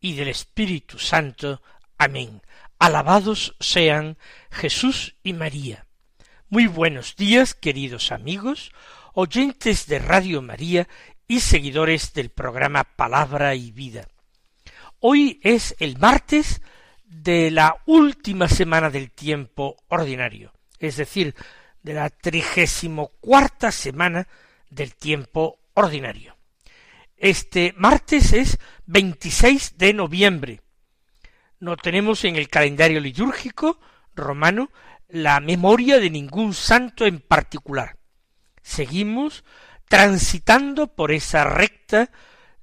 y del Espíritu Santo. Amén. Alabados sean Jesús y María. Muy buenos días, queridos amigos, oyentes de Radio María y seguidores del programa Palabra y Vida. Hoy es el martes de la última semana del tiempo ordinario, es decir, de la trigésimo cuarta semana del tiempo ordinario. Este martes es 26 de noviembre. No tenemos en el calendario litúrgico romano la memoria de ningún santo en particular. Seguimos transitando por esa recta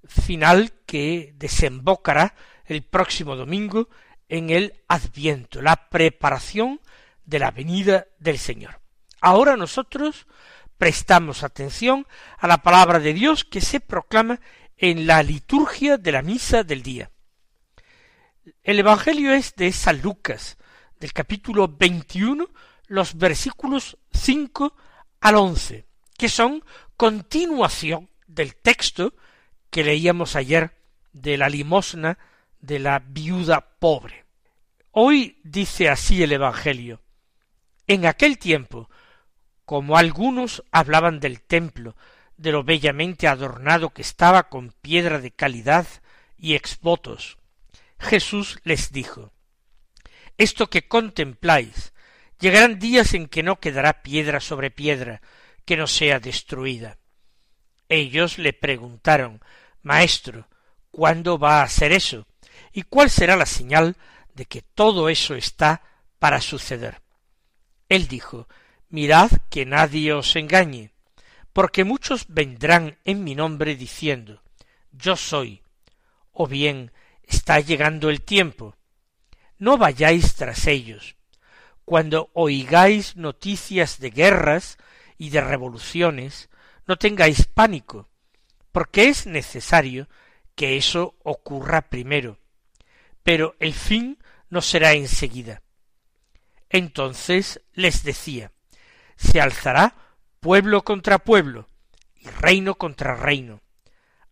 final que desembocará el próximo domingo en el Adviento, la preparación de la venida del Señor. Ahora nosotros prestamos atención a la palabra de Dios que se proclama en la liturgia de la misa del día. El Evangelio es de San Lucas, del capítulo 21, los versículos 5 al 11, que son continuación del texto que leíamos ayer de la limosna de la viuda pobre. Hoy dice así el Evangelio. En aquel tiempo como algunos hablaban del templo, de lo bellamente adornado que estaba con piedra de calidad y exvotos. Jesús les dijo Esto que contempláis, llegarán días en que no quedará piedra sobre piedra que no sea destruida. Ellos le preguntaron Maestro, ¿cuándo va a ser eso? ¿Y cuál será la señal de que todo eso está para suceder? Él dijo Mirad que nadie os engañe, porque muchos vendrán en mi nombre diciendo Yo soy, o bien está llegando el tiempo. No vayáis tras ellos. Cuando oigáis noticias de guerras y de revoluciones, no tengáis pánico, porque es necesario que eso ocurra primero, pero el fin no será enseguida. Entonces les decía, se alzará pueblo contra pueblo y reino contra reino.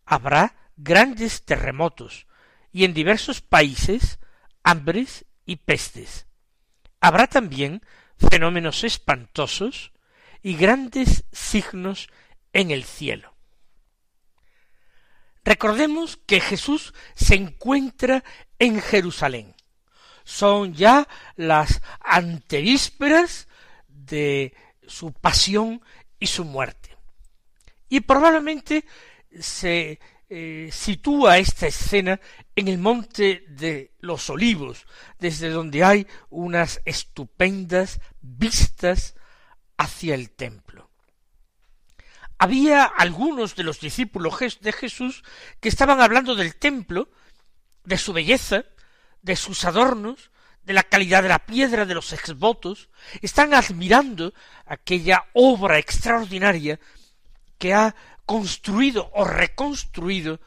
Habrá grandes terremotos y en diversos países hambres y pestes. Habrá también fenómenos espantosos y grandes signos en el cielo. Recordemos que Jesús se encuentra en Jerusalén. Son ya las antevísperas de su pasión y su muerte. Y probablemente se eh, sitúa esta escena en el monte de los olivos, desde donde hay unas estupendas vistas hacia el templo. Había algunos de los discípulos de Jesús que estaban hablando del templo, de su belleza, de sus adornos, de la calidad de la piedra, de los exvotos, están admirando aquella obra extraordinaria que ha construido o reconstruido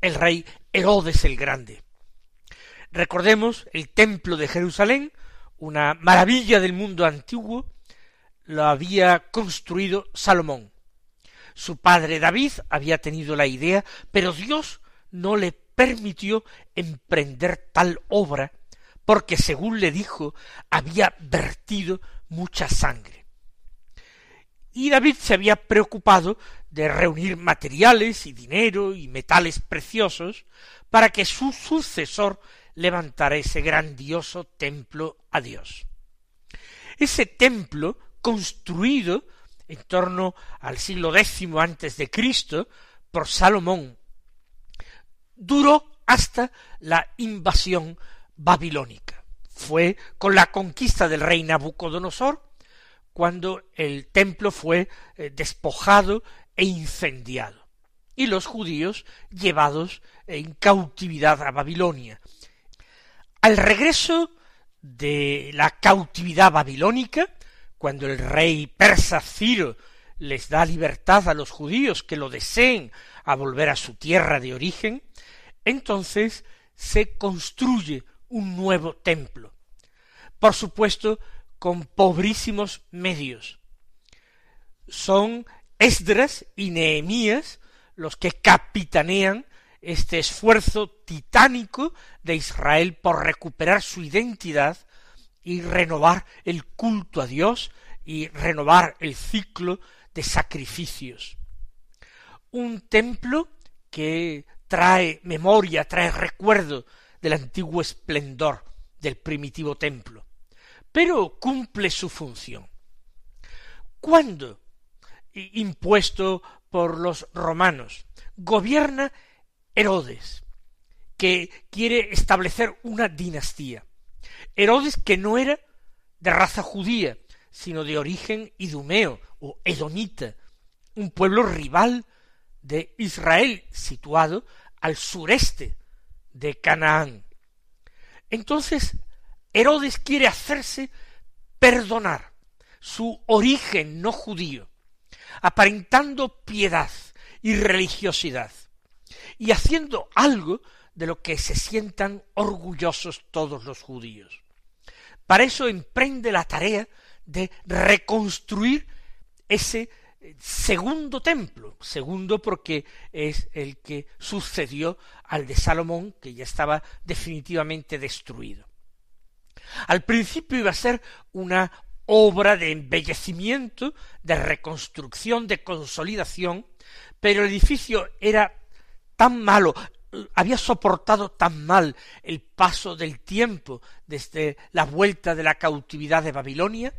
el rey Herodes el Grande. Recordemos el templo de Jerusalén, una maravilla del mundo antiguo, lo había construido Salomón. Su padre David había tenido la idea, pero Dios no le permitió emprender tal obra porque según le dijo había vertido mucha sangre. Y David se había preocupado de reunir materiales y dinero y metales preciosos para que su sucesor levantara ese grandioso templo a Dios. Ese templo, construido en torno al siglo X antes de Cristo por Salomón, duró hasta la invasión babilónica. Fue con la conquista del rey Nabucodonosor cuando el templo fue eh, despojado e incendiado y los judíos llevados en cautividad a Babilonia. Al regreso de la cautividad babilónica, cuando el rey persa Ciro les da libertad a los judíos que lo deseen a volver a su tierra de origen, entonces se construye un nuevo templo. Por supuesto, con pobrísimos medios. Son Esdras y Nehemías los que capitanean este esfuerzo titánico de Israel por recuperar su identidad y renovar el culto a Dios y renovar el ciclo de sacrificios. Un templo que trae memoria, trae recuerdo del antiguo esplendor del primitivo templo, pero cumple su función. ¿Cuándo? Impuesto por los romanos, gobierna Herodes, que quiere establecer una dinastía. Herodes que no era de raza judía, sino de origen idumeo o edomita, un pueblo rival de Israel situado al sureste de Canaán. Entonces Herodes quiere hacerse perdonar su origen no judío, aparentando piedad y religiosidad, y haciendo algo de lo que se sientan orgullosos todos los judíos. Para eso emprende la tarea de reconstruir ese segundo templo, segundo porque es el que sucedió al de Salomón, que ya estaba definitivamente destruido. Al principio iba a ser una obra de embellecimiento, de reconstrucción, de consolidación, pero el edificio era tan malo, había soportado tan mal el paso del tiempo desde la vuelta de la cautividad de Babilonia,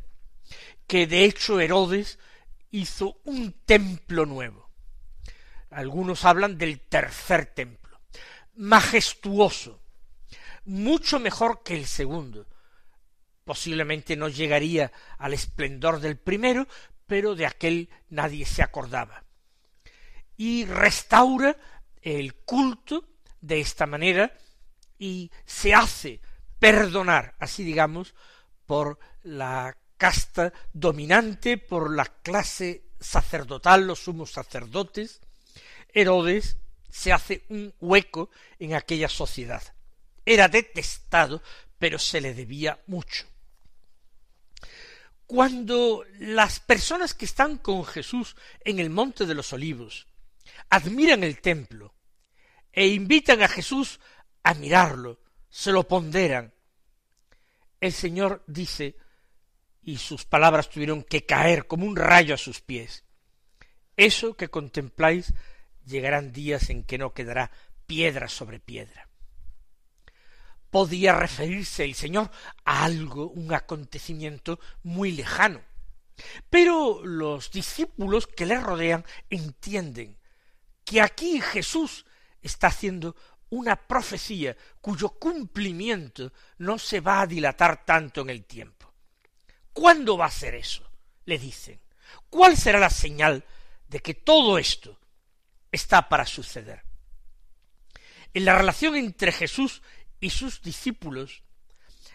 que de hecho Herodes hizo un templo nuevo. Algunos hablan del tercer templo, majestuoso, mucho mejor que el segundo. Posiblemente no llegaría al esplendor del primero, pero de aquel nadie se acordaba. Y restaura el culto de esta manera y se hace perdonar, así digamos, por la casta dominante, por la clase sacerdotal, los sumos sacerdotes, Herodes se hace un hueco en aquella sociedad. Era detestado, pero se le debía mucho. Cuando las personas que están con Jesús en el monte de los olivos admiran el templo e invitan a Jesús a mirarlo, se lo ponderan, el Señor dice y sus palabras tuvieron que caer como un rayo a sus pies. Eso que contempláis llegarán días en que no quedará piedra sobre piedra. Podía referirse el Señor a algo, un acontecimiento muy lejano. Pero los discípulos que le rodean entienden que aquí Jesús está haciendo una profecía cuyo cumplimiento no se va a dilatar tanto en el tiempo. ¿Cuándo va a ser eso? le dicen. ¿Cuál será la señal de que todo esto está para suceder? En la relación entre Jesús y sus discípulos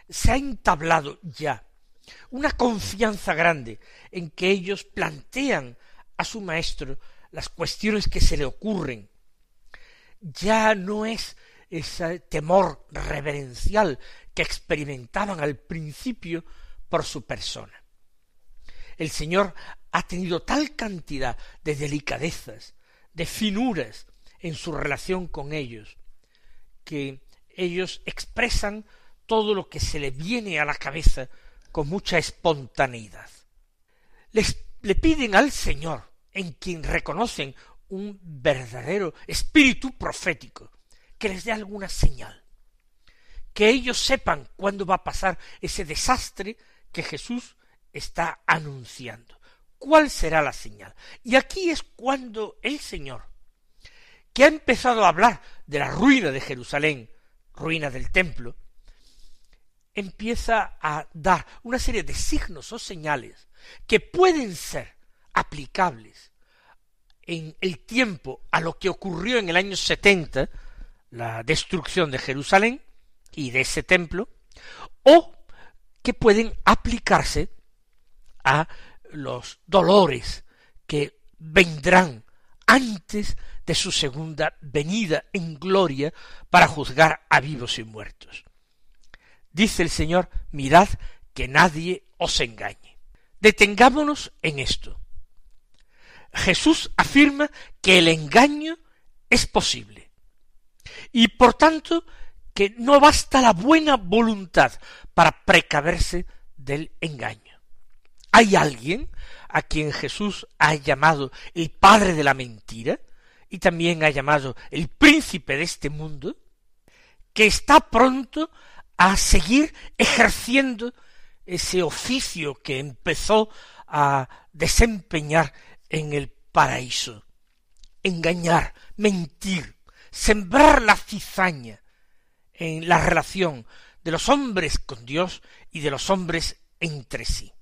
se ha entablado ya una confianza grande en que ellos plantean a su maestro las cuestiones que se le ocurren. Ya no es ese temor reverencial que experimentaban al principio por su persona. El Señor ha tenido tal cantidad de delicadezas, de finuras en su relación con ellos, que ellos expresan todo lo que se le viene a la cabeza con mucha espontaneidad. Les, le piden al Señor, en quien reconocen un verdadero espíritu profético, que les dé alguna señal, que ellos sepan cuándo va a pasar ese desastre que Jesús está anunciando. ¿Cuál será la señal? Y aquí es cuando el Señor, que ha empezado a hablar de la ruina de Jerusalén, ruina del templo, empieza a dar una serie de signos o señales que pueden ser aplicables en el tiempo a lo que ocurrió en el año setenta, la destrucción de Jerusalén, y de ese templo, o que pueden aplicarse a los dolores que vendrán antes de su segunda venida en gloria para juzgar a vivos y muertos. Dice el Señor, mirad que nadie os engañe. Detengámonos en esto. Jesús afirma que el engaño es posible. Y por tanto que no basta la buena voluntad para precaverse del engaño. Hay alguien a quien Jesús ha llamado el padre de la mentira y también ha llamado el príncipe de este mundo, que está pronto a seguir ejerciendo ese oficio que empezó a desempeñar en el paraíso, engañar, mentir, sembrar la cizaña en la relación de los hombres con Dios y de los hombres entre sí.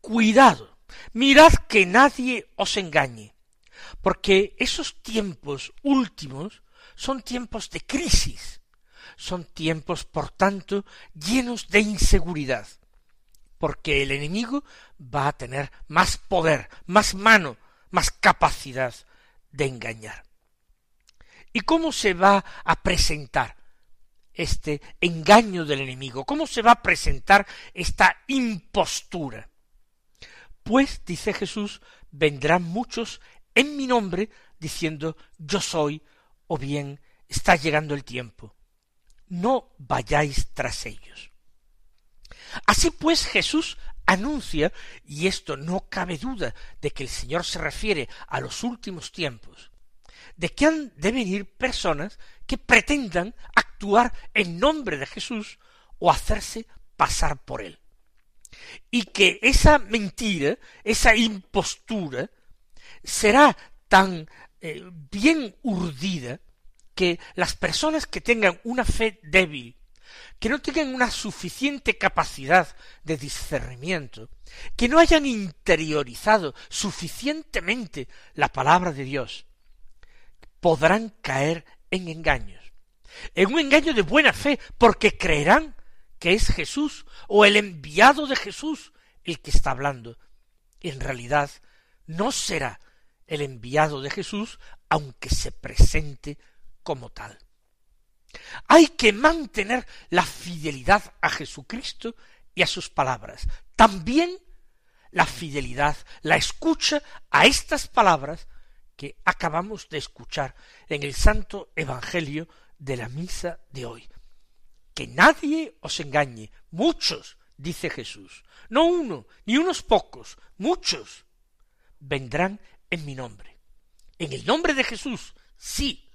Cuidado, mirad que nadie os engañe, porque esos tiempos últimos son tiempos de crisis, son tiempos, por tanto, llenos de inseguridad, porque el enemigo va a tener más poder, más mano, más capacidad de engañar. ¿Y cómo se va a presentar este engaño del enemigo? ¿Cómo se va a presentar esta impostura? Pues, dice Jesús, vendrán muchos en mi nombre diciendo yo soy o bien está llegando el tiempo. No vayáis tras ellos. Así pues Jesús anuncia, y esto no cabe duda de que el Señor se refiere a los últimos tiempos, de que han de venir personas que pretendan actuar en nombre de Jesús o hacerse pasar por él. Y que esa mentira, esa impostura, será tan eh, bien urdida que las personas que tengan una fe débil, que no tengan una suficiente capacidad de discernimiento, que no hayan interiorizado suficientemente la palabra de Dios, podrán caer en engaños, en un engaño de buena fe, porque creerán que es Jesús o el enviado de Jesús el que está hablando. En realidad no será el enviado de Jesús, aunque se presente como tal. Hay que mantener la fidelidad a Jesucristo y a sus palabras. También la fidelidad, la escucha a estas palabras que acabamos de escuchar en el Santo Evangelio de la misa de hoy. Que nadie os engañe, muchos, dice Jesús, no uno, ni unos pocos, muchos vendrán en mi nombre. En el nombre de Jesús, sí.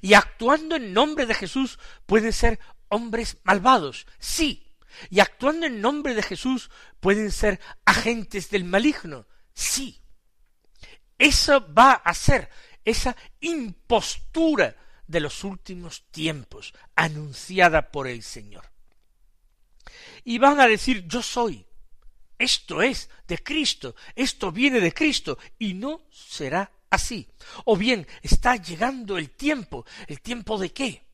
Y actuando en nombre de Jesús pueden ser hombres malvados, sí. Y actuando en nombre de Jesús pueden ser agentes del maligno, sí. Eso va a ser esa impostura de los últimos tiempos anunciada por el Señor. Y van a decir yo soy, esto es de Cristo, esto viene de Cristo, y no será así. O bien está llegando el tiempo, ¿el tiempo de qué?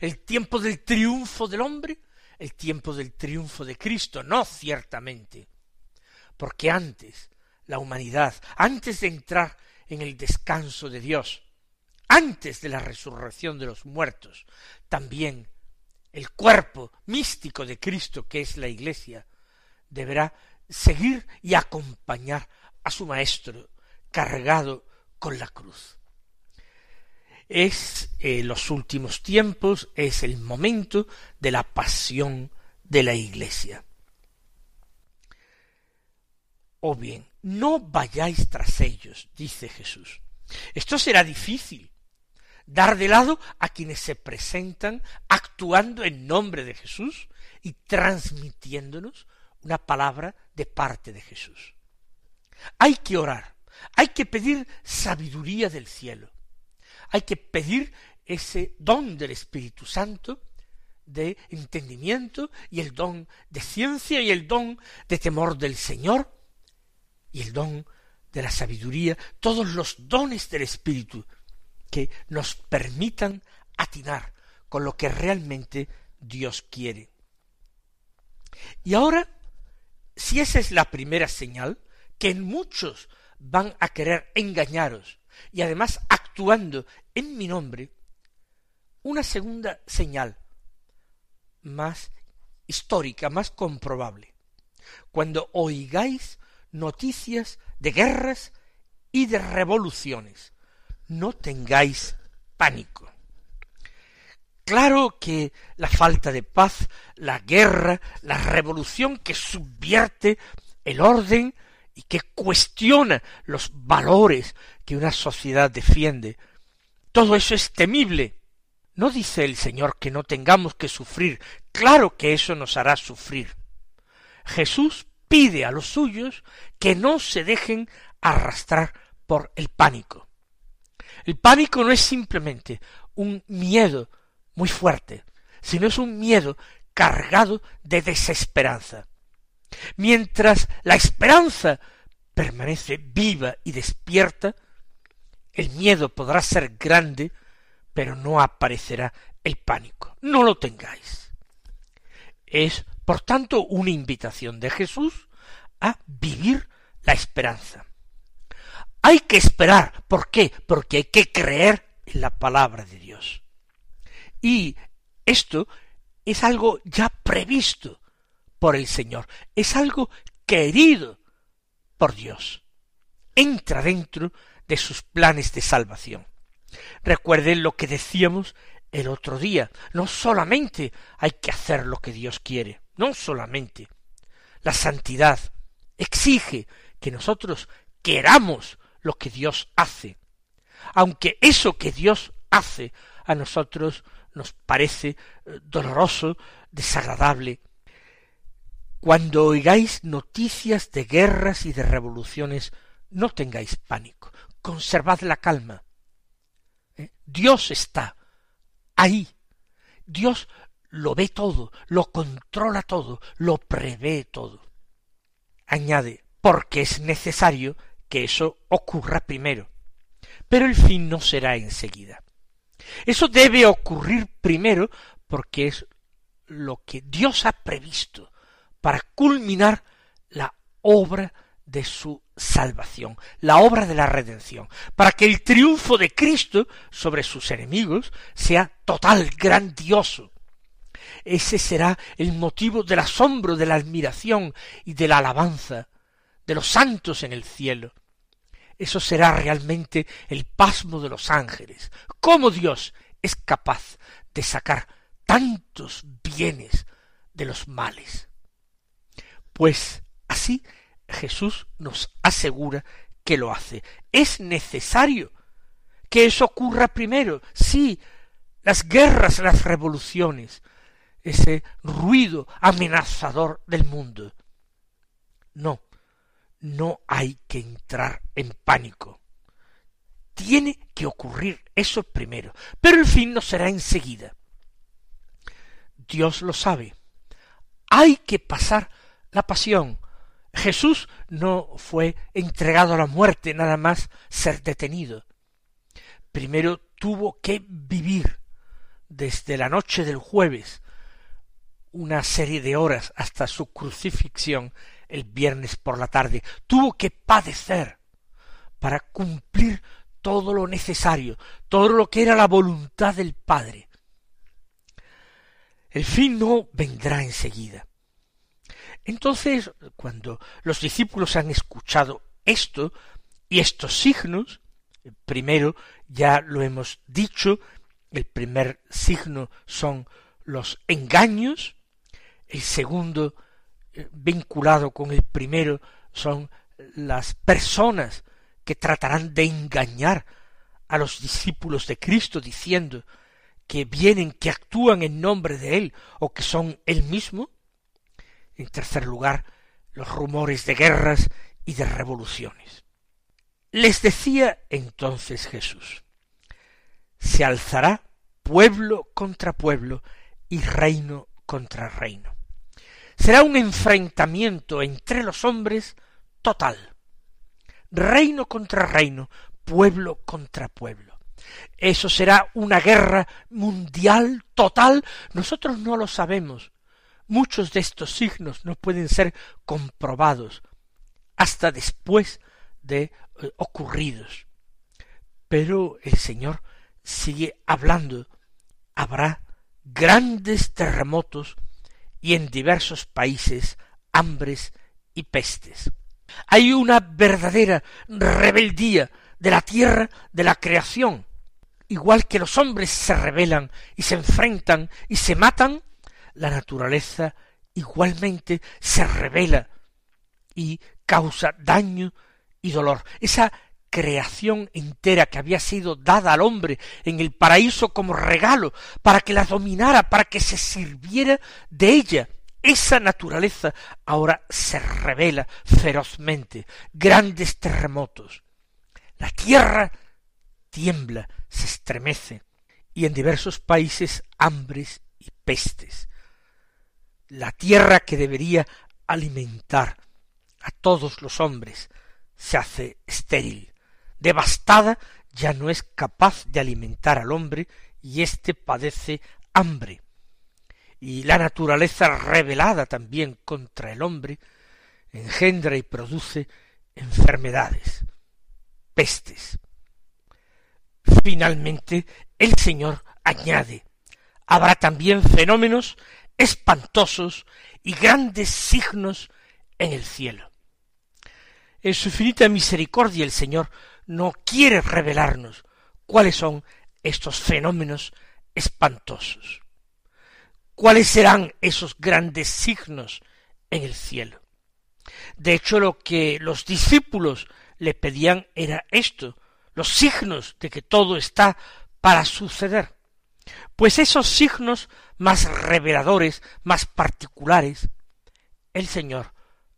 ¿El tiempo del triunfo del hombre? ¿El tiempo del triunfo de Cristo? No, ciertamente. Porque antes la humanidad, antes de entrar en el descanso de Dios, antes de la resurrección de los muertos, también el cuerpo místico de Cristo, que es la Iglesia, deberá seguir y acompañar a su Maestro cargado con la cruz. Es eh, los últimos tiempos, es el momento de la pasión de la Iglesia. O bien, no vayáis tras ellos, dice Jesús. Esto será difícil, dar de lado a quienes se presentan actuando en nombre de Jesús y transmitiéndonos una palabra de parte de Jesús. Hay que orar, hay que pedir sabiduría del cielo, hay que pedir ese don del Espíritu Santo de entendimiento y el don de ciencia y el don de temor del Señor y el don de la sabiduría, todos los dones del Espíritu que nos permitan atinar con lo que realmente Dios quiere. Y ahora, si esa es la primera señal, que muchos van a querer engañaros y además actuando en mi nombre, una segunda señal más histórica, más comprobable. Cuando oigáis noticias de guerras y de revoluciones, no tengáis pánico. Claro que la falta de paz, la guerra, la revolución que subvierte el orden y que cuestiona los valores que una sociedad defiende, todo eso es temible. No dice el Señor que no tengamos que sufrir, claro que eso nos hará sufrir. Jesús pide a los suyos que no se dejen arrastrar por el pánico. El pánico no es simplemente un miedo muy fuerte, sino es un miedo cargado de desesperanza. Mientras la esperanza permanece viva y despierta, el miedo podrá ser grande, pero no aparecerá el pánico. No lo tengáis. Es, por tanto, una invitación de Jesús a vivir la esperanza. Hay que esperar. ¿Por qué? Porque hay que creer en la palabra de Dios. Y esto es algo ya previsto por el Señor, es algo querido por Dios. Entra dentro de sus planes de salvación. Recuerden lo que decíamos el otro día, no solamente hay que hacer lo que Dios quiere, no solamente. La santidad exige que nosotros queramos lo que Dios hace, aunque eso que Dios hace a nosotros nos parece eh, doloroso, desagradable. Cuando oigáis noticias de guerras y de revoluciones, no tengáis pánico, conservad la calma. ¿Eh? Dios está ahí. Dios lo ve todo, lo controla todo, lo prevé todo. Añade, porque es necesario que eso ocurra primero. Pero el fin no será enseguida. Eso debe ocurrir primero porque es lo que Dios ha previsto para culminar la obra de su salvación, la obra de la redención, para que el triunfo de Cristo sobre sus enemigos sea total, grandioso. Ese será el motivo del asombro, de la admiración y de la alabanza de los santos en el cielo. Eso será realmente el pasmo de los ángeles. ¿Cómo Dios es capaz de sacar tantos bienes de los males? Pues así Jesús nos asegura que lo hace. Es necesario que eso ocurra primero. Sí, las guerras, las revoluciones, ese ruido amenazador del mundo. No, no hay que entrar en pánico. Tiene que ocurrir eso primero, pero el fin no será enseguida. Dios lo sabe. Hay que pasar la pasión. Jesús no fue entregado a la muerte nada más ser detenido. Primero tuvo que vivir desde la noche del jueves una serie de horas hasta su crucifixión el viernes por la tarde, tuvo que padecer para cumplir todo lo necesario, todo lo que era la voluntad del Padre. El fin no vendrá enseguida. Entonces, cuando los discípulos han escuchado esto y estos signos, primero ya lo hemos dicho, el primer signo son los engaños, el segundo vinculado con el primero son las personas que tratarán de engañar a los discípulos de Cristo diciendo que vienen, que actúan en nombre de Él o que son Él mismo. En tercer lugar, los rumores de guerras y de revoluciones. Les decía entonces Jesús, se alzará pueblo contra pueblo y reino contra reino será un enfrentamiento entre los hombres total. Reino contra reino, pueblo contra pueblo. Eso será una guerra mundial total. Nosotros no lo sabemos. Muchos de estos signos no pueden ser comprobados hasta después de eh, ocurridos. Pero el Señor sigue hablando. Habrá grandes terremotos y en diversos países hambres y pestes. Hay una verdadera rebeldía de la tierra, de la creación. Igual que los hombres se rebelan y se enfrentan y se matan, la naturaleza igualmente se revela y causa daño y dolor. Esa creación entera que había sido dada al hombre en el paraíso como regalo para que la dominara, para que se sirviera de ella. Esa naturaleza ahora se revela ferozmente. Grandes terremotos. La tierra tiembla, se estremece, y en diversos países hambres y pestes la tierra que debería alimentar a todos los hombres se hace estéril, devastada, ya no es capaz de alimentar al hombre y éste padece hambre. Y la naturaleza rebelada también contra el hombre engendra y produce enfermedades, pestes. Finalmente, el Señor añade, habrá también fenómenos espantosos y grandes signos en el cielo. En su infinita misericordia el Señor no quiere revelarnos cuáles son estos fenómenos espantosos. ¿Cuáles serán esos grandes signos en el cielo? De hecho, lo que los discípulos le pedían era esto, los signos de que todo está para suceder. Pues esos signos más reveladores, más particulares, el Señor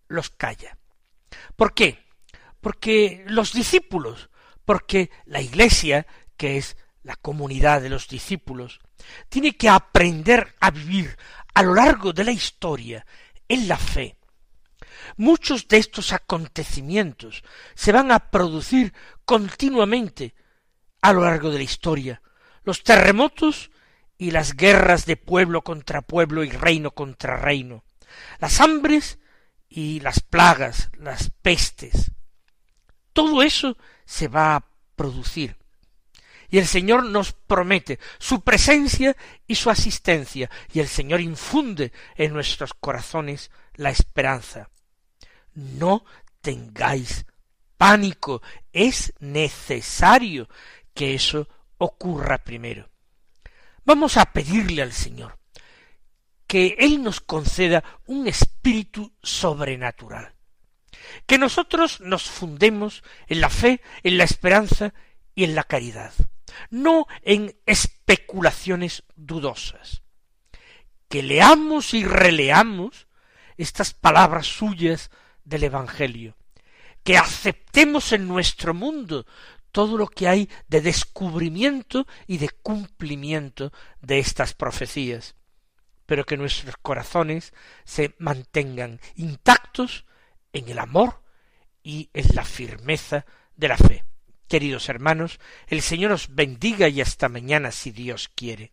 los calla. ¿Por qué? Porque los discípulos, porque la Iglesia, que es la comunidad de los discípulos, tiene que aprender a vivir a lo largo de la historia en la fe. Muchos de estos acontecimientos se van a producir continuamente a lo largo de la historia. Los terremotos y las guerras de pueblo contra pueblo y reino contra reino, las hambres y las plagas, las pestes. Todo eso se va a producir. Y el Señor nos promete su presencia y su asistencia, y el Señor infunde en nuestros corazones la esperanza. No tengáis pánico, es necesario que eso ocurra primero. Vamos a pedirle al Señor que Él nos conceda un espíritu sobrenatural, que nosotros nos fundemos en la fe, en la esperanza y en la caridad, no en especulaciones dudosas, que leamos y releamos estas palabras suyas del Evangelio, que aceptemos en nuestro mundo todo lo que hay de descubrimiento y de cumplimiento de estas profecías, pero que nuestros corazones se mantengan intactos en el amor y en la firmeza de la fe. Queridos hermanos, el Señor os bendiga y hasta mañana si Dios quiere.